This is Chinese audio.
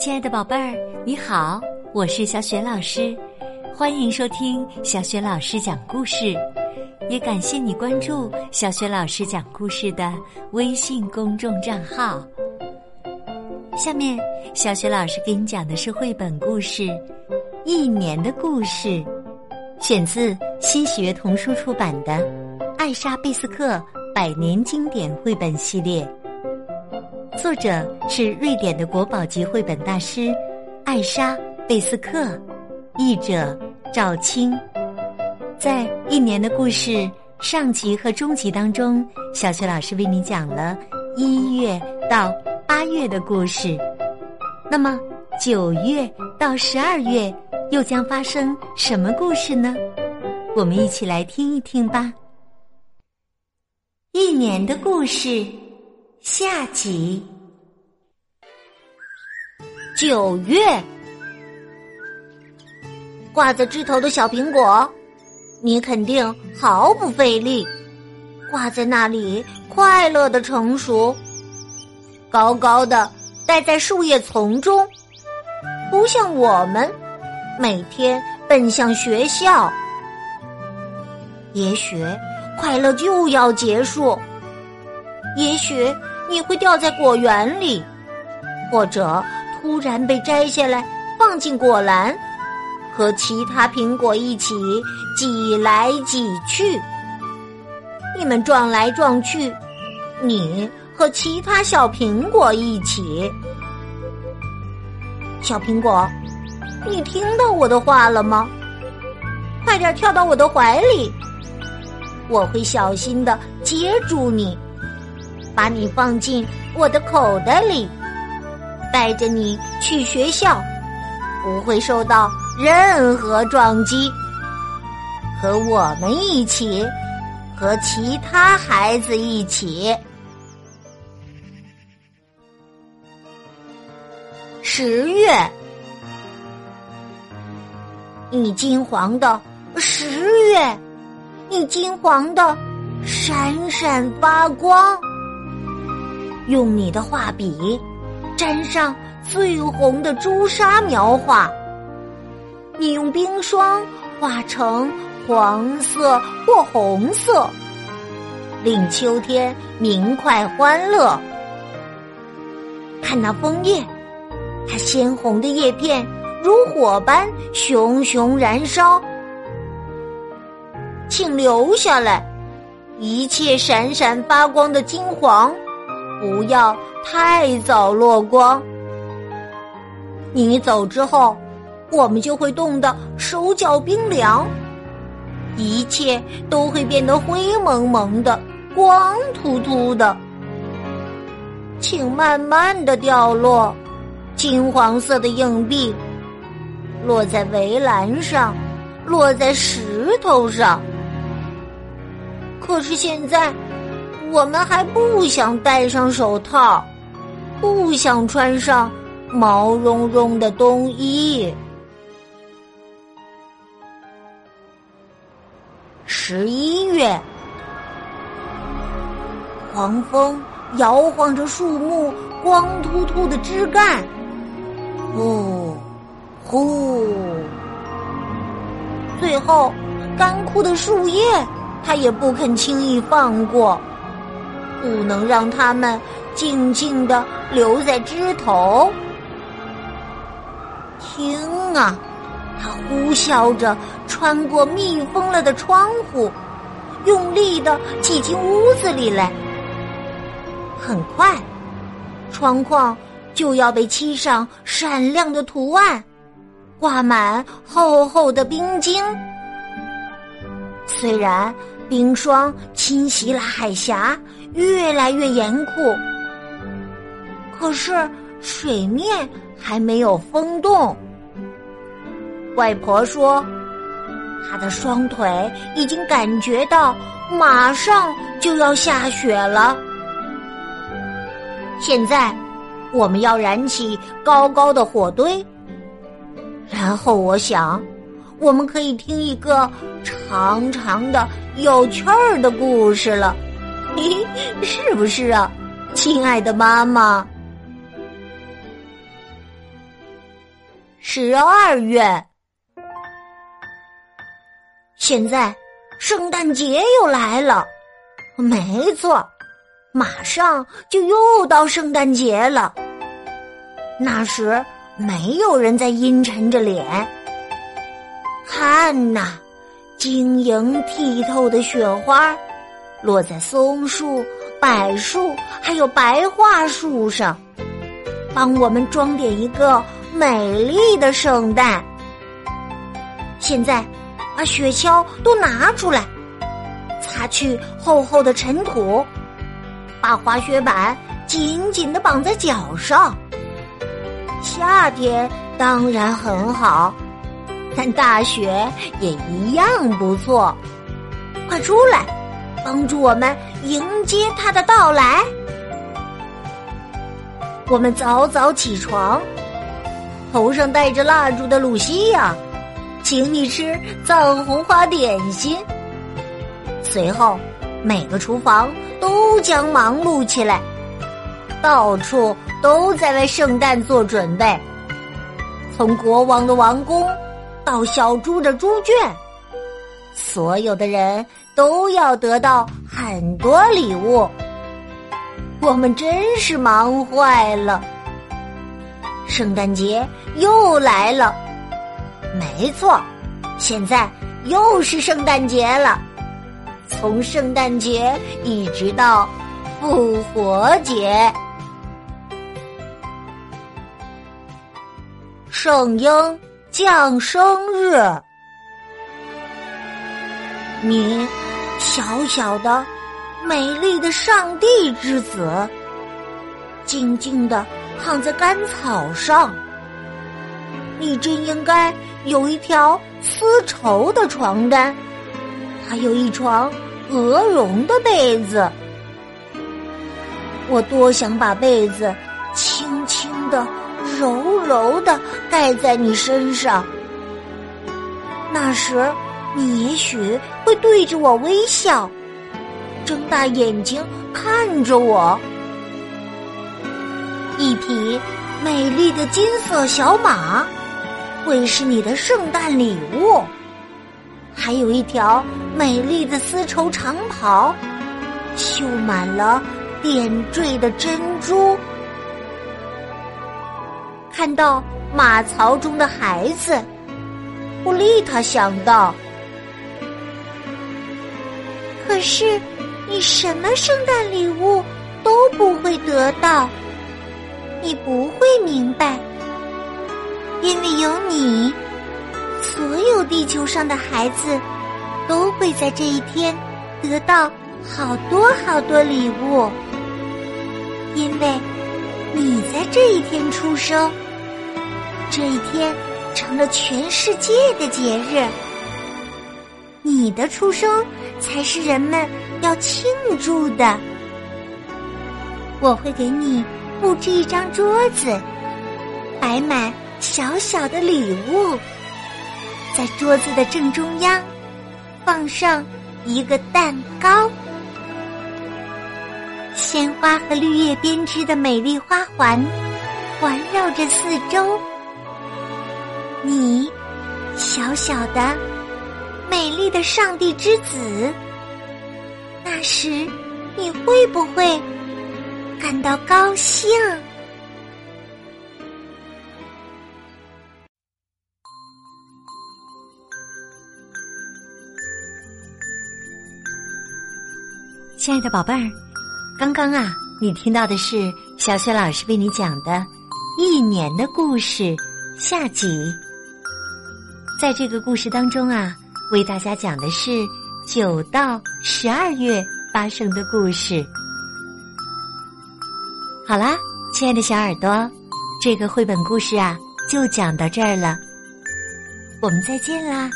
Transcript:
亲爱的宝贝儿，你好，我是小雪老师，欢迎收听小雪老师讲故事，也感谢你关注小雪老师讲故事的微信公众账号。下面，小雪老师给你讲的是绘本故事《一年的故事》，选自新喜悦童书出版的《艾莎·贝斯克百年经典绘本系列》。作者是瑞典的国宝级绘本大师艾莎·贝斯克，译者赵青。在一年的故事上集和中集当中，小雪老师为你讲了一月到八月的故事。那么九月到十二月又将发生什么故事呢？我们一起来听一听吧。一年的故事。下集。九月，挂在枝头的小苹果，你肯定毫不费力，挂在那里快乐的成熟，高高的待在树叶丛中，不像我们每天奔向学校。也许快乐就要结束，也许。你会掉在果园里，或者突然被摘下来放进果篮，和其他苹果一起挤来挤去。你们撞来撞去，你和其他小苹果一起。小苹果，你听到我的话了吗？快点跳到我的怀里，我会小心的接住你。把你放进我的口袋里，带着你去学校，不会受到任何撞击。和我们一起，和其他孩子一起。十月，你金黄的十月，你金黄的闪闪发光。用你的画笔沾上最红的朱砂描画，你用冰霜画成黄色或红色，令秋天明快欢乐。看那枫叶，它鲜红的叶片如火般熊熊燃烧，请留下来，一切闪闪发光的金黄。不要太早落光，你走之后，我们就会冻得手脚冰凉，一切都会变得灰蒙蒙的、光秃秃的。请慢慢的掉落，金黄色的硬币，落在围栏上，落在石头上。可是现在。我们还不想戴上手套，不想穿上毛茸茸的冬衣。十一月，狂风摇晃着树木光秃秃的枝干，呼，呼，最后干枯的树叶，它也不肯轻易放过。不能让他们静静的留在枝头。听啊，它呼啸着穿过密封了的窗户，用力的挤进屋子里来。很快，窗框就要被漆上闪亮的图案，挂满厚厚的冰晶。虽然冰霜侵袭了海峡。越来越严酷，可是水面还没有封冻。外婆说，她的双腿已经感觉到马上就要下雪了。现在，我们要燃起高高的火堆，然后我想，我们可以听一个长长的、有趣儿的故事了。嘿，是不是啊，亲爱的妈妈？十二月。现在圣诞节又来了，没错，马上就又到圣诞节了。那时没有人在阴沉着脸，看呐，晶莹剔透的雪花落在松树、柏树还有白桦树上，帮我们装点一个美丽的圣诞。现在。把雪橇都拿出来，擦去厚厚的尘土，把滑雪板紧紧的绑在脚上。夏天当然很好，但大雪也一样不错。快出来，帮助我们迎接他的到来。我们早早起床，头上戴着蜡烛的露西亚。请你吃藏红花点心。随后，每个厨房都将忙碌起来，到处都在为圣诞做准备。从国王的王宫到小猪的猪圈，所有的人都要得到很多礼物。我们真是忙坏了。圣诞节又来了。没错，现在又是圣诞节了。从圣诞节一直到复活节，圣婴降生日，你小小的、美丽的上帝之子，静静的躺在干草上。你真应该有一条丝绸的床单，还有一床鹅绒的被子。我多想把被子轻轻的、柔柔的盖在你身上。那时，你也许会对着我微笑，睁大眼睛看着我。一匹美丽的金色小马。会是你的圣诞礼物，还有一条美丽的丝绸长袍，绣满了点缀的珍珠。看到马槽中的孩子，布丽塔想到：可是你什么圣诞礼物都不会得到，你不会明白。因为有你，所有地球上的孩子都会在这一天得到好多好多礼物。因为你在这一天出生，这一天成了全世界的节日。你的出生才是人们要庆祝的。我会给你布置一张桌子，摆满。小小的礼物，在桌子的正中央放上一个蛋糕，鲜花和绿叶编织的美丽花环环绕着四周。你，小小的、美丽的上帝之子，那时你会不会感到高兴？亲爱的宝贝儿，刚刚啊，你听到的是小雪老师为你讲的一年的故事下集。在这个故事当中啊，为大家讲的是九到十二月发生的故事。好啦，亲爱的小耳朵，这个绘本故事啊，就讲到这儿了。我们再见啦！